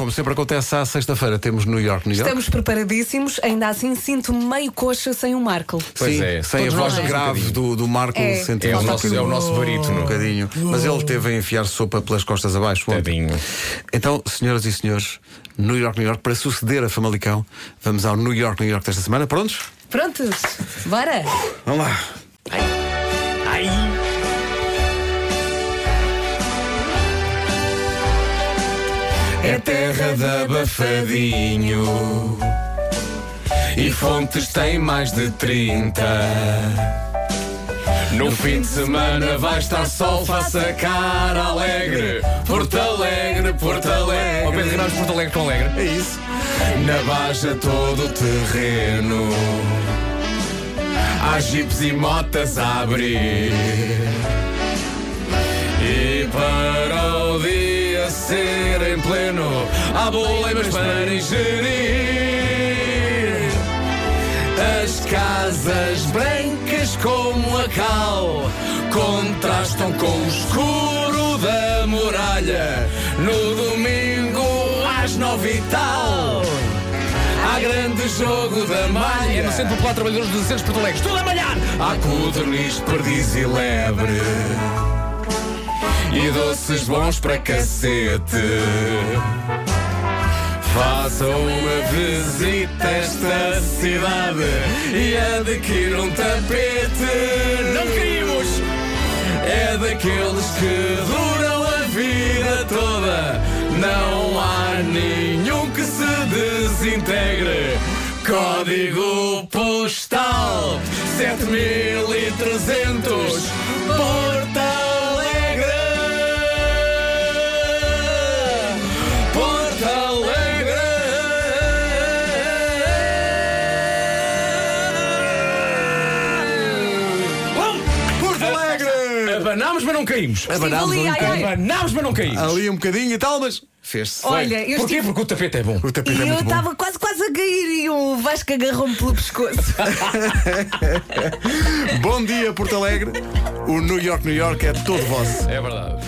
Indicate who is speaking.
Speaker 1: como sempre acontece à sexta-feira, temos New York, New York.
Speaker 2: Estamos preparadíssimos, ainda assim sinto-me meio coxa sem o Marco.
Speaker 3: Pois
Speaker 1: Sim,
Speaker 3: é,
Speaker 1: sem a voz
Speaker 3: nós.
Speaker 1: grave
Speaker 3: Um
Speaker 1: do, do Marco,
Speaker 2: É.
Speaker 1: sente
Speaker 3: É o nosso, é o
Speaker 1: um-
Speaker 3: nosso
Speaker 1: um
Speaker 3: barítono.
Speaker 1: bocadinho. Mas ele teve a enfiar sopa pelas costas abaixo.
Speaker 3: Tadinho.
Speaker 1: Então, senhoras e senhores, New York, New York, para suceder a Famalicão, vamos ao New York, New York desta semana. Prontos?
Speaker 2: Prontos? Bora?
Speaker 1: Vamos lá. É terra de abafadinho. E fontes tem mais de 30 No fim de semana vai estar sol, faça cara alegre. Porto Alegre, Porto Alegre.
Speaker 3: Ao Pedro Ramos Porto Alegre com Alegre.
Speaker 1: É isso. Na Baixa todo o terreno. Há jipes e motas a abrir ser em pleno. Há boleimas para ingerir. As casas brancas como a cal Contrastam com o escuro da muralha. No domingo às nove e tal Há grande jogo da malha.
Speaker 3: No Centro Popular Trabalhadores dos Centros Porto Alegre. Tudo a malhar!
Speaker 1: Há codorniz, perdiz e lebre E doces bons para cacete. Façam uma visita a esta cidade E adquiram um tapete. Não caímos! É daqueles que duram a vida toda. Não há nenhum que se desintegre. Código postal 7300
Speaker 3: Abanámos, mas não caímos.
Speaker 1: Abanámos
Speaker 2: ali, ai,
Speaker 1: bocadinho.
Speaker 2: ai.
Speaker 3: Abanámos, mas não caímos.
Speaker 1: Ali um bocadinho e tal, mas fez-se.
Speaker 2: Olha, eu
Speaker 3: Porquê?
Speaker 2: estive...
Speaker 3: Porque o tapete é bom.
Speaker 1: O tapete
Speaker 2: E
Speaker 1: é
Speaker 2: eu
Speaker 1: muito bom.
Speaker 2: estava quase, quase a cair e o Vasco agarrou-me pelo pescoço.
Speaker 1: Bom dia, Porto Alegre. O New York, New York é todo vosso.
Speaker 3: É verdade.